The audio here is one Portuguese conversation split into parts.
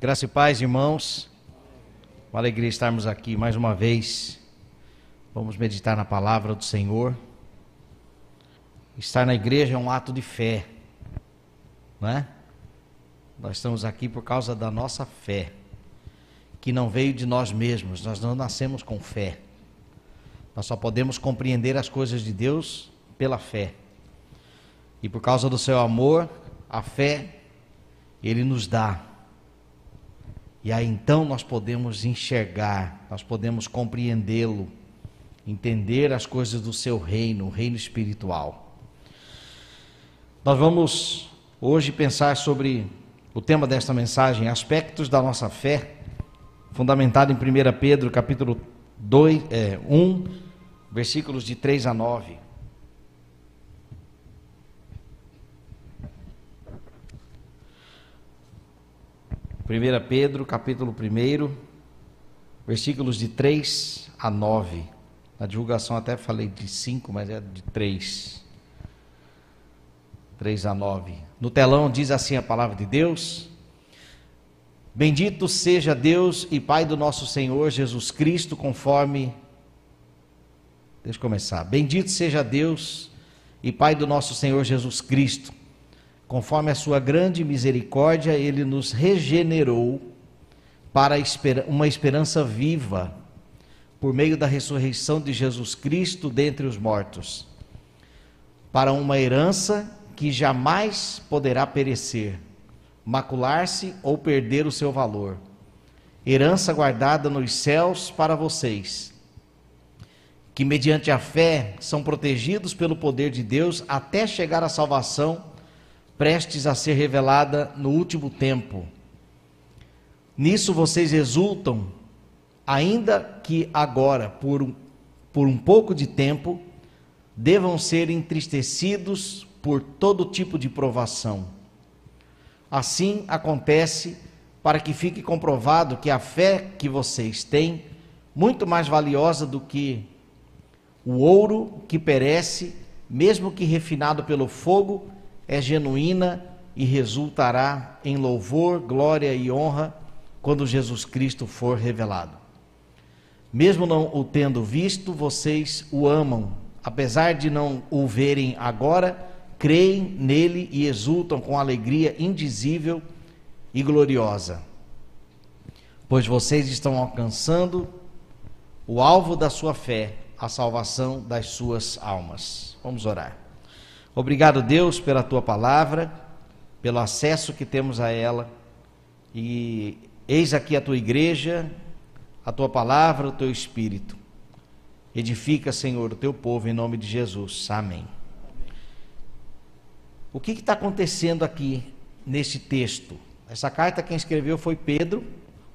Graça e paz, irmãos. Uma alegria estarmos aqui mais uma vez. Vamos meditar na palavra do Senhor. Estar na igreja é um ato de fé, não é? Nós estamos aqui por causa da nossa fé, que não veio de nós mesmos, nós não nascemos com fé. Nós só podemos compreender as coisas de Deus pela fé. E por causa do seu amor, a fé, Ele nos dá. E aí então nós podemos enxergar, nós podemos compreendê-lo, entender as coisas do seu reino, o reino espiritual. Nós vamos hoje pensar sobre o tema desta mensagem, aspectos da nossa fé, fundamentado em 1 Pedro, capítulo 2, é, 1, versículos de 3 a 9. 1 Pedro, capítulo 1, versículos de 3 a 9. Na divulgação até falei de 5, mas é de 3. 3 a 9. No telão diz assim a palavra de Deus: Bendito seja Deus e Pai do nosso Senhor Jesus Cristo, conforme. Deixa eu começar. Bendito seja Deus e Pai do nosso Senhor Jesus Cristo Conforme a sua grande misericórdia, ele nos regenerou para uma esperança viva, por meio da ressurreição de Jesus Cristo dentre os mortos, para uma herança que jamais poderá perecer, macular-se ou perder o seu valor. Herança guardada nos céus para vocês, que mediante a fé são protegidos pelo poder de Deus até chegar à salvação prestes a ser revelada no último tempo. Nisso vocês exultam, ainda que agora, por um, por um pouco de tempo, devam ser entristecidos por todo tipo de provação. Assim acontece para que fique comprovado que a fé que vocês têm, muito mais valiosa do que o ouro que perece, mesmo que refinado pelo fogo, é genuína e resultará em louvor, glória e honra quando Jesus Cristo for revelado. Mesmo não o tendo visto, vocês o amam, apesar de não o verem agora, creem nele e exultam com alegria indizível e gloriosa. Pois vocês estão alcançando o alvo da sua fé, a salvação das suas almas. Vamos orar. Obrigado, Deus, pela tua palavra, pelo acesso que temos a ela. E eis aqui a tua igreja, a tua palavra, o teu espírito. Edifica, Senhor, o teu povo em nome de Jesus. Amém. O que está acontecendo aqui nesse texto? Essa carta quem escreveu foi Pedro,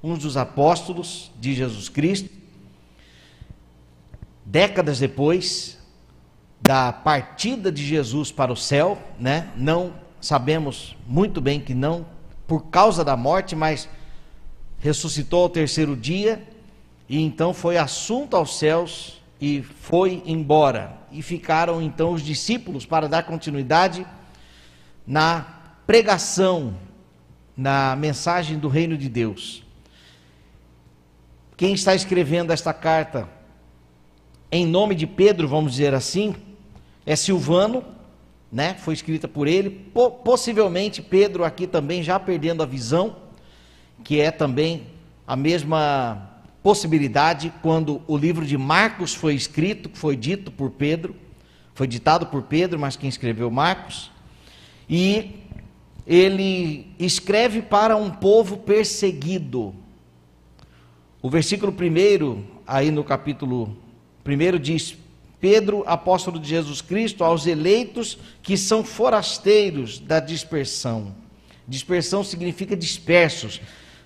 um dos apóstolos de Jesus Cristo. Décadas depois, da partida de Jesus para o céu, né? Não sabemos muito bem que não por causa da morte, mas ressuscitou ao terceiro dia e então foi assunto aos céus e foi embora. E ficaram então os discípulos para dar continuidade na pregação, na mensagem do reino de Deus. Quem está escrevendo esta carta em nome de Pedro, vamos dizer assim, é Silvano, né? Foi escrita por ele. Possivelmente Pedro aqui também já perdendo a visão, que é também a mesma possibilidade quando o livro de Marcos foi escrito, foi dito por Pedro, foi ditado por Pedro, mas quem escreveu Marcos. E ele escreve para um povo perseguido. O versículo primeiro, aí no capítulo primeiro diz: Pedro, apóstolo de Jesus Cristo, aos eleitos que são forasteiros da dispersão. Dispersão significa dispersos.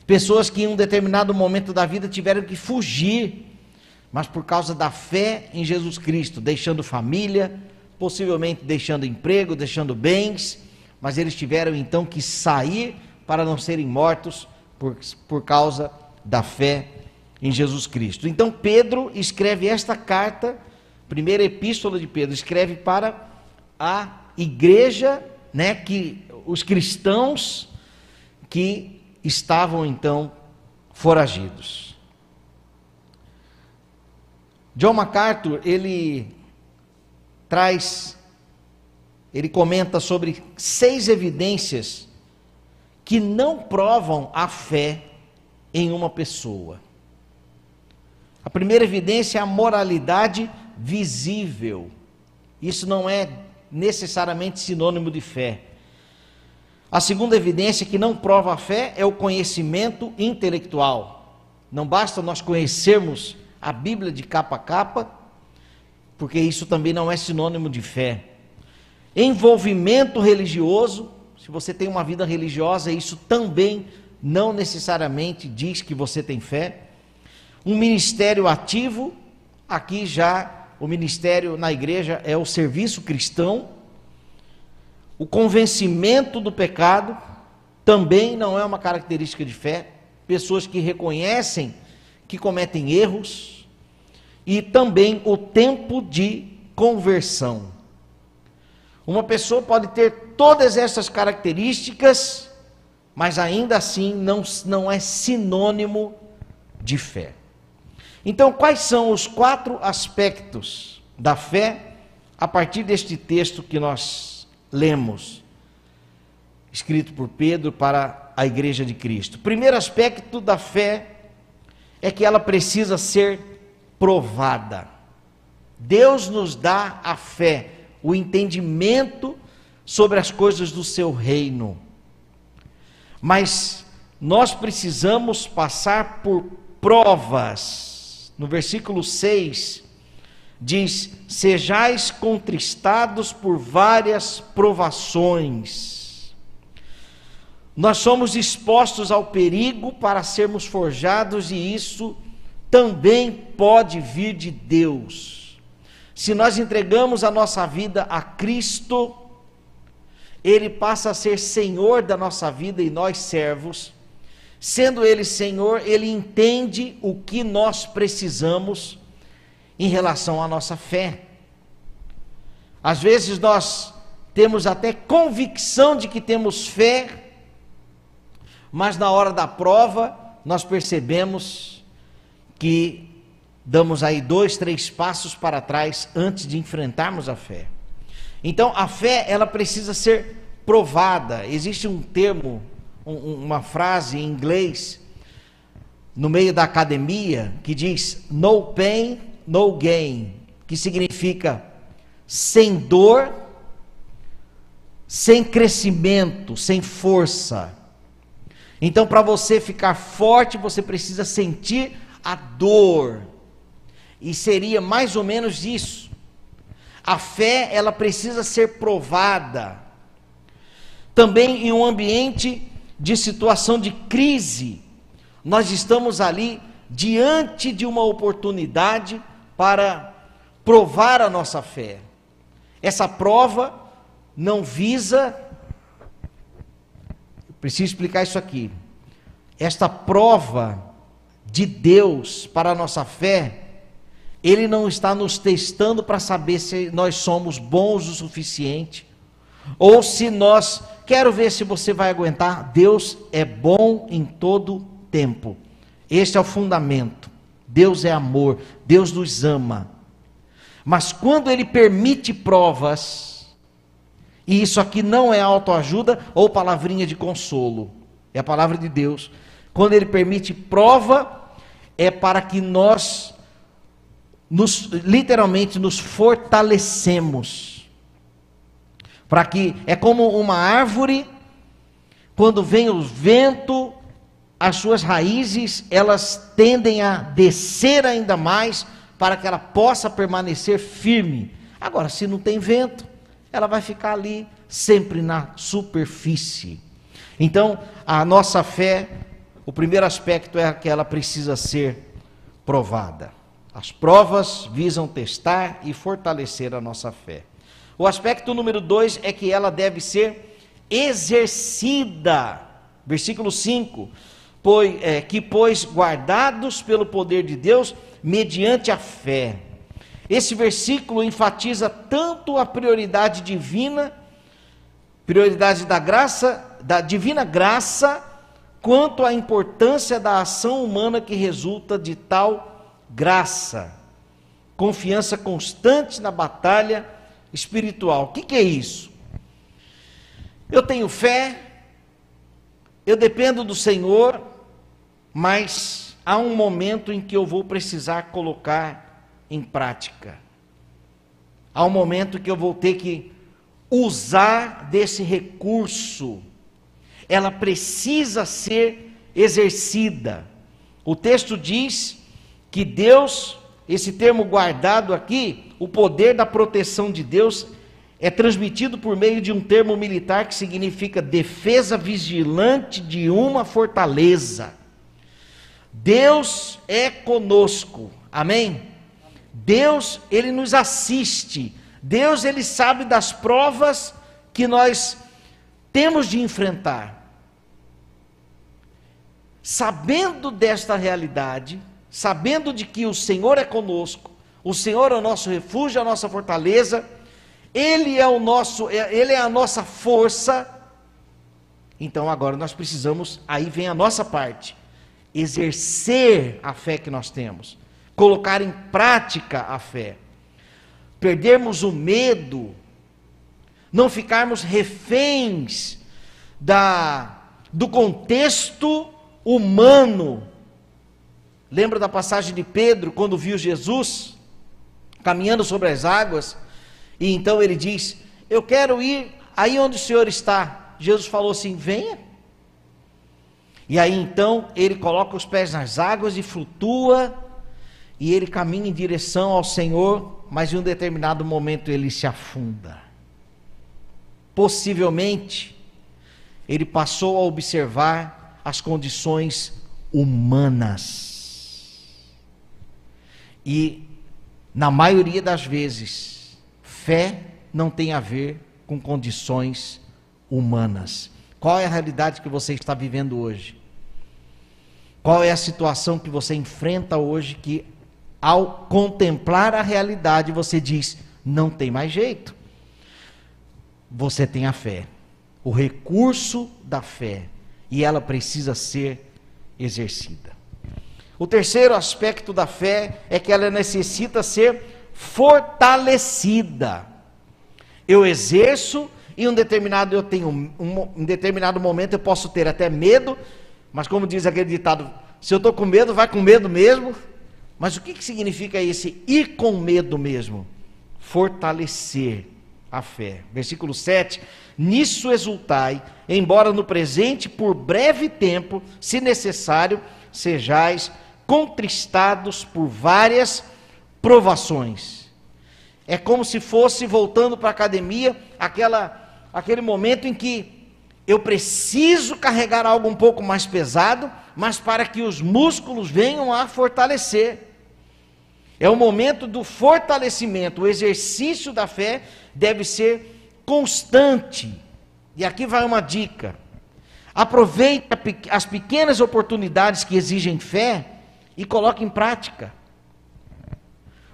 Pessoas que em um determinado momento da vida tiveram que fugir, mas por causa da fé em Jesus Cristo, deixando família, possivelmente deixando emprego, deixando bens, mas eles tiveram então que sair para não serem mortos por, por causa da fé em Jesus Cristo. Então Pedro escreve esta carta primeira epístola de Pedro, escreve para a igreja, né, que os cristãos que estavam então foragidos. John MacArthur, ele traz, ele comenta sobre seis evidências que não provam a fé em uma pessoa. A primeira evidência é a moralidade visível. Isso não é necessariamente sinônimo de fé. A segunda evidência que não prova a fé é o conhecimento intelectual. Não basta nós conhecermos a Bíblia de capa a capa, porque isso também não é sinônimo de fé. Envolvimento religioso, se você tem uma vida religiosa, isso também não necessariamente diz que você tem fé. Um ministério ativo, aqui já o ministério na igreja é o serviço cristão. O convencimento do pecado também não é uma característica de fé. Pessoas que reconhecem que cometem erros e também o tempo de conversão. Uma pessoa pode ter todas essas características, mas ainda assim não, não é sinônimo de fé. Então, quais são os quatro aspectos da fé a partir deste texto que nós lemos, escrito por Pedro para a igreja de Cristo? Primeiro aspecto da fé é que ela precisa ser provada. Deus nos dá a fé, o entendimento sobre as coisas do seu reino. Mas nós precisamos passar por provas. No versículo 6 diz: Sejais contristados por várias provações nós somos expostos ao perigo para sermos forjados, e isso também pode vir de Deus. Se nós entregamos a nossa vida a Cristo, Ele passa a ser Senhor da nossa vida e nós servos. Sendo Ele Senhor, Ele entende o que nós precisamos em relação à nossa fé. Às vezes nós temos até convicção de que temos fé, mas na hora da prova, nós percebemos que damos aí dois, três passos para trás antes de enfrentarmos a fé. Então, a fé, ela precisa ser provada. Existe um termo, um, uma frase em inglês, no meio da academia, que diz: no pain, no gain, que significa sem dor, sem crescimento, sem força. Então, para você ficar forte, você precisa sentir a dor. E seria mais ou menos isso. A fé, ela precisa ser provada. Também em um ambiente de situação de crise, nós estamos ali diante de uma oportunidade para provar a nossa fé. Essa prova não visa Preciso explicar isso aqui. Esta prova de Deus para a nossa fé, Ele não está nos testando para saber se nós somos bons o suficiente, ou se nós, quero ver se você vai aguentar. Deus é bom em todo tempo. Este é o fundamento. Deus é amor, Deus nos ama. Mas quando Ele permite provas, e isso aqui não é autoajuda ou palavrinha de consolo. É a palavra de Deus. Quando ele permite prova, é para que nós nos, literalmente nos fortalecemos. Para que é como uma árvore, quando vem o vento, as suas raízes, elas tendem a descer ainda mais para que ela possa permanecer firme. Agora, se não tem vento, ela vai ficar ali sempre na superfície. Então, a nossa fé, o primeiro aspecto é que ela precisa ser provada. As provas visam testar e fortalecer a nossa fé. O aspecto número dois é que ela deve ser exercida. Versículo 5: pois, é, que, pois, guardados pelo poder de Deus, mediante a fé esse versículo enfatiza tanto a prioridade divina, prioridade da graça, da divina graça, quanto à importância da ação humana que resulta de tal graça. Confiança constante na batalha espiritual. O que, que é isso? Eu tenho fé, eu dependo do Senhor, mas há um momento em que eu vou precisar colocar em prática. Há um momento que eu vou ter que usar desse recurso. Ela precisa ser exercida. O texto diz que Deus, esse termo guardado aqui, o poder da proteção de Deus é transmitido por meio de um termo militar que significa defesa vigilante de uma fortaleza. Deus é conosco. Amém? Deus, ele nos assiste. Deus, ele sabe das provas que nós temos de enfrentar. Sabendo desta realidade, sabendo de que o Senhor é conosco, o Senhor é o nosso refúgio, a nossa fortaleza, ele é o nosso, é, ele é a nossa força. Então agora nós precisamos, aí vem a nossa parte, exercer a fé que nós temos, colocar em prática a fé. Perdermos o medo, não ficarmos reféns da do contexto humano. Lembra da passagem de Pedro quando viu Jesus caminhando sobre as águas? E então ele diz: Eu quero ir aí onde o Senhor está. Jesus falou assim: Venha. E aí então ele coloca os pés nas águas e flutua, e ele caminha em direção ao Senhor, mas em um determinado momento ele se afunda. Possivelmente, ele passou a observar as condições humanas. E, na maioria das vezes, Fé não tem a ver com condições humanas. Qual é a realidade que você está vivendo hoje? Qual é a situação que você enfrenta hoje que, ao contemplar a realidade, você diz: não tem mais jeito? Você tem a fé, o recurso da fé, e ela precisa ser exercida. O terceiro aspecto da fé é que ela necessita ser fortalecida. Eu exerço e um determinado eu tenho um, um determinado momento eu posso ter até medo, mas como diz aquele ditado, se eu estou com medo, vai com medo mesmo. Mas o que, que significa esse ir com medo mesmo? Fortalecer a fé. Versículo 7: Nisso exultai, embora no presente, por breve tempo, se necessário, sejais contristados por várias provações. É como se fosse voltando para a academia, aquela, aquele momento em que eu preciso carregar algo um pouco mais pesado, mas para que os músculos venham a fortalecer. É o momento do fortalecimento, o exercício da fé deve ser constante. E aqui vai uma dica: aproveite as pequenas oportunidades que exigem fé e coloque em prática.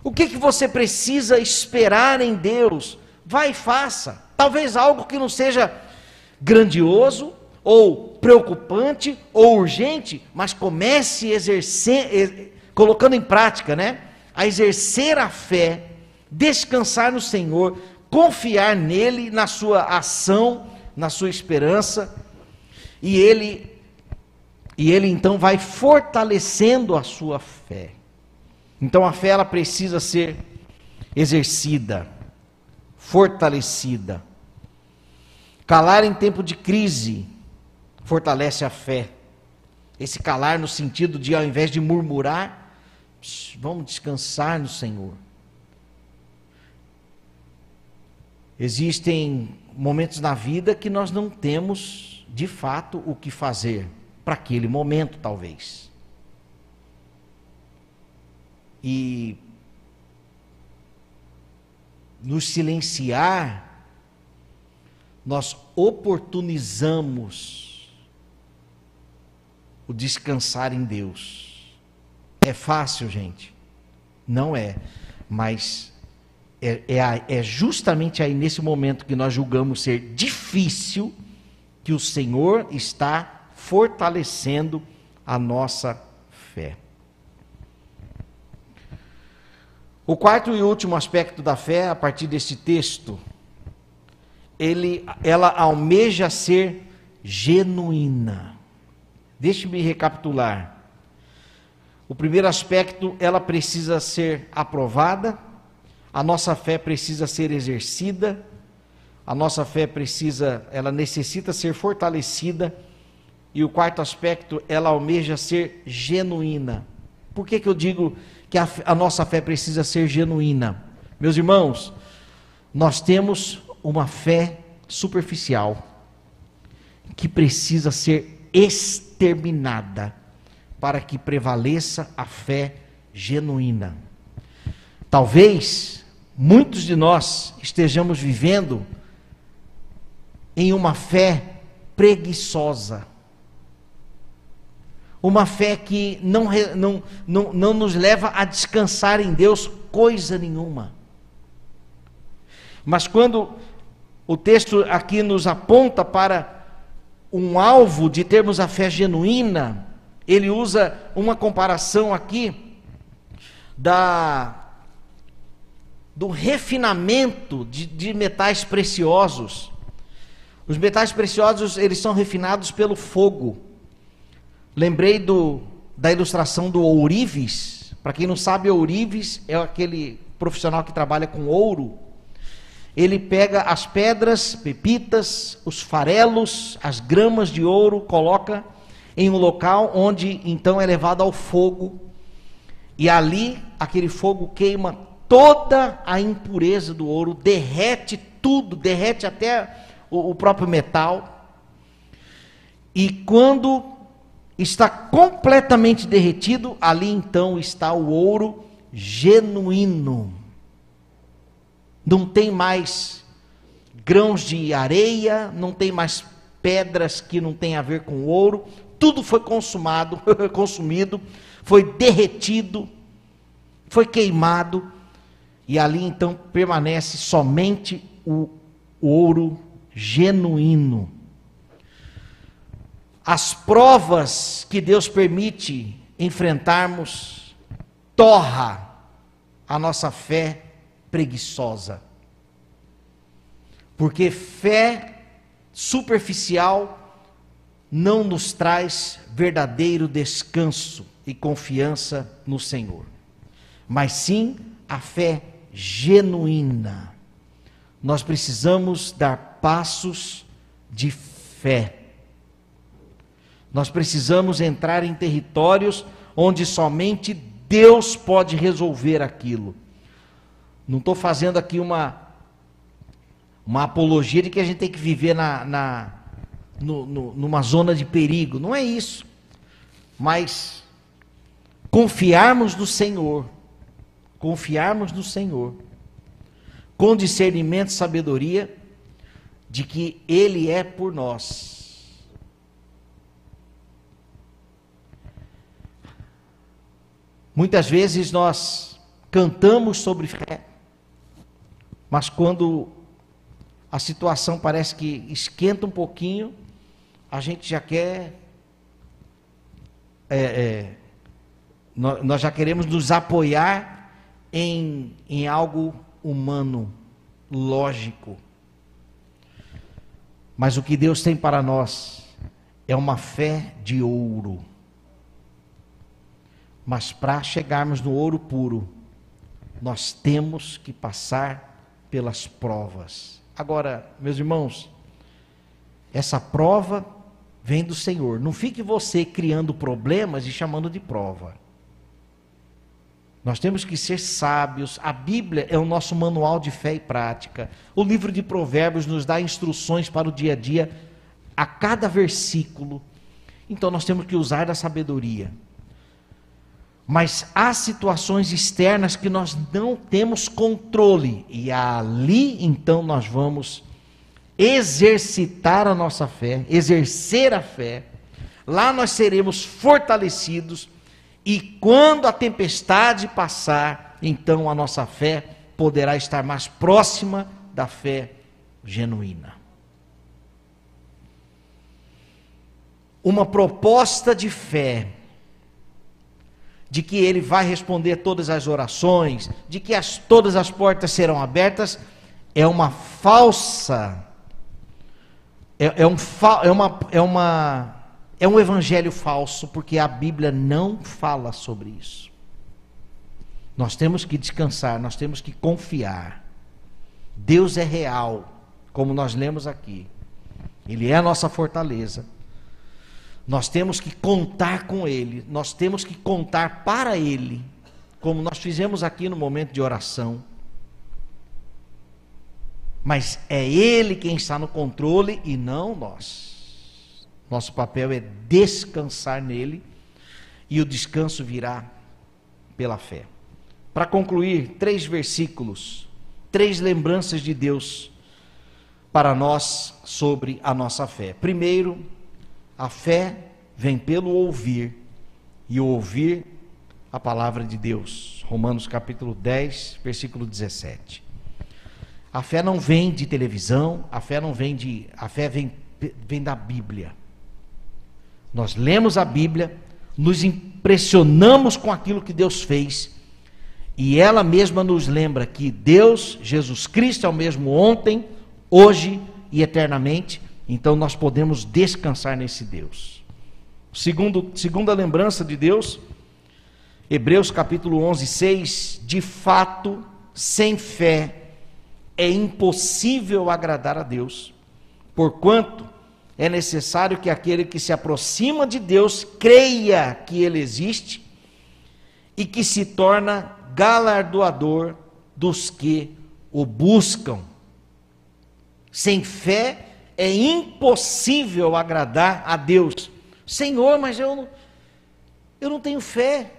O que, que você precisa esperar em Deus? Vai e faça. Talvez algo que não seja grandioso, ou preocupante, ou urgente, mas comece exercer, colocando em prática, né? A exercer a fé, descansar no Senhor, confiar nele, na sua ação, na sua esperança, e ele e ele então vai fortalecendo a sua fé. Então a fé ela precisa ser exercida, fortalecida. Calar em tempo de crise fortalece a fé. Esse calar no sentido de ao invés de murmurar, vamos descansar no Senhor. Existem momentos na vida que nós não temos de fato o que fazer para aquele momento, talvez e nos silenciar, nós oportunizamos o descansar em Deus. É fácil, gente? Não é, mas é, é, é, justamente aí nesse momento que nós julgamos ser difícil que o Senhor está fortalecendo a nossa fé. O quarto e último aspecto da fé, a partir deste texto, ele, ela almeja ser genuína. Deixe-me recapitular. O primeiro aspecto, ela precisa ser aprovada, a nossa fé precisa ser exercida, a nossa fé precisa, ela necessita ser fortalecida, e o quarto aspecto, ela almeja ser genuína. Por que, que eu digo que a, a nossa fé precisa ser genuína? Meus irmãos, nós temos uma fé superficial que precisa ser exterminada para que prevaleça a fé genuína. Talvez muitos de nós estejamos vivendo em uma fé preguiçosa. Uma fé que não, não, não, não nos leva a descansar em Deus coisa nenhuma. Mas quando o texto aqui nos aponta para um alvo de termos a fé genuína, ele usa uma comparação aqui da do refinamento de, de metais preciosos. Os metais preciosos, eles são refinados pelo fogo. Lembrei do, da ilustração do ourives. Para quem não sabe, ourives é aquele profissional que trabalha com ouro. Ele pega as pedras, pepitas, os farelos, as gramas de ouro, coloca em um local onde então é levado ao fogo. E ali aquele fogo queima toda a impureza do ouro, derrete tudo, derrete até o, o próprio metal. E quando está completamente derretido, ali então está o ouro genuíno. Não tem mais grãos de areia, não tem mais pedras que não tem a ver com ouro, tudo foi consumado, consumido, foi derretido, foi queimado, e ali então permanece somente o ouro genuíno. As provas que Deus permite enfrentarmos torra a nossa fé preguiçosa. Porque fé superficial não nos traz verdadeiro descanso e confiança no Senhor, mas sim a fé genuína. Nós precisamos dar passos de fé. Nós precisamos entrar em territórios onde somente Deus pode resolver aquilo. Não estou fazendo aqui uma, uma apologia de que a gente tem que viver na, na no, no, numa zona de perigo. Não é isso. Mas confiarmos no Senhor, confiarmos no Senhor, com discernimento e sabedoria, de que Ele é por nós. Muitas vezes nós cantamos sobre fé, mas quando a situação parece que esquenta um pouquinho, a gente já quer. É, é, nós já queremos nos apoiar em, em algo humano, lógico. Mas o que Deus tem para nós é uma fé de ouro. Mas para chegarmos no ouro puro, nós temos que passar pelas provas. Agora, meus irmãos, essa prova vem do Senhor. Não fique você criando problemas e chamando de prova. Nós temos que ser sábios. A Bíblia é o nosso manual de fé e prática. O livro de Provérbios nos dá instruções para o dia a dia, a cada versículo. Então nós temos que usar da sabedoria. Mas há situações externas que nós não temos controle, e ali então nós vamos exercitar a nossa fé, exercer a fé. Lá nós seremos fortalecidos e quando a tempestade passar, então a nossa fé poderá estar mais próxima da fé genuína. uma proposta de fé, de que ele vai responder todas as orações, de que as, todas as portas serão abertas, é uma falsa, é, é, um, é, uma, é, uma, é um evangelho falso, porque a Bíblia não fala sobre isso. Nós temos que descansar, nós temos que confiar. Deus é real, como nós lemos aqui. Ele é a nossa fortaleza. Nós temos que contar com Ele, nós temos que contar para Ele, como nós fizemos aqui no momento de oração. Mas é Ele quem está no controle e não nós. Nosso papel é descansar nele e o descanso virá pela fé. Para concluir, três versículos, três lembranças de Deus para nós sobre a nossa fé. Primeiro, a fé vem pelo ouvir, e ouvir a palavra de Deus. Romanos capítulo 10, versículo 17. A fé não vem de televisão, a fé não vem de. A fé vem, vem da Bíblia. Nós lemos a Bíblia, nos impressionamos com aquilo que Deus fez, e ela mesma nos lembra que Deus, Jesus Cristo, é o mesmo ontem, hoje e eternamente, então nós podemos descansar nesse Deus. Segundo, segunda lembrança de Deus, Hebreus capítulo 11, 6, de fato, sem fé é impossível agradar a Deus, porquanto é necessário que aquele que se aproxima de Deus creia que Ele existe e que se torna galardoador dos que o buscam. Sem fé é impossível agradar a Deus. Senhor, mas eu, eu não tenho fé.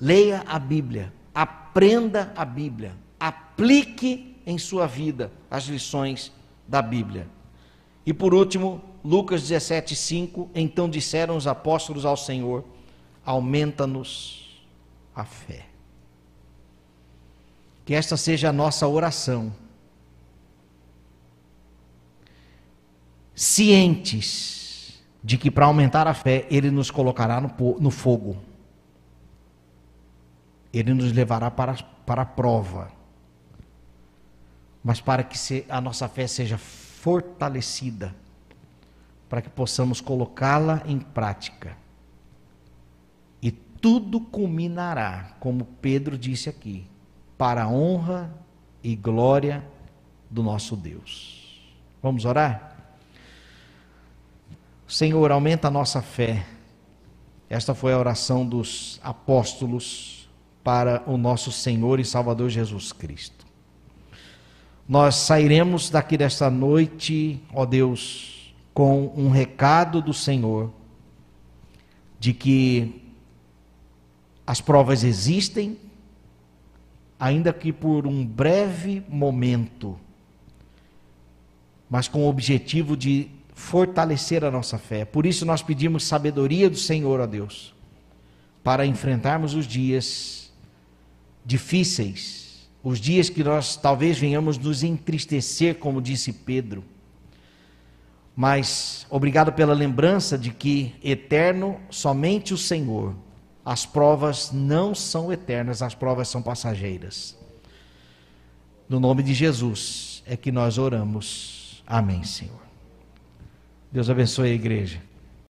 Leia a Bíblia, aprenda a Bíblia, aplique em sua vida as lições da Bíblia. E por último, Lucas 17:5, então disseram os apóstolos ao Senhor: aumenta-nos a fé. Que esta seja a nossa oração cientes de que para aumentar a fé, Ele nos colocará no, no fogo. Ele nos levará para, para a prova. Mas para que se, a nossa fé seja fortalecida, para que possamos colocá-la em prática. E tudo culminará, como Pedro disse aqui, para a honra e glória do nosso Deus. Vamos orar? Senhor, aumenta a nossa fé. Esta foi a oração dos apóstolos para o nosso Senhor e Salvador Jesus Cristo. Nós sairemos daqui desta noite, ó Deus, com um recado do Senhor de que as provas existem, ainda que por um breve momento, mas com o objetivo de fortalecer a nossa fé. Por isso nós pedimos sabedoria do Senhor, ó Deus, para enfrentarmos os dias difíceis, os dias que nós talvez venhamos nos entristecer, como disse Pedro. Mas obrigado pela lembrança de que eterno somente o Senhor. As provas não são eternas, as provas são passageiras. No nome de Jesus é que nós oramos. Amém, Senhor. Deus abençoe a igreja.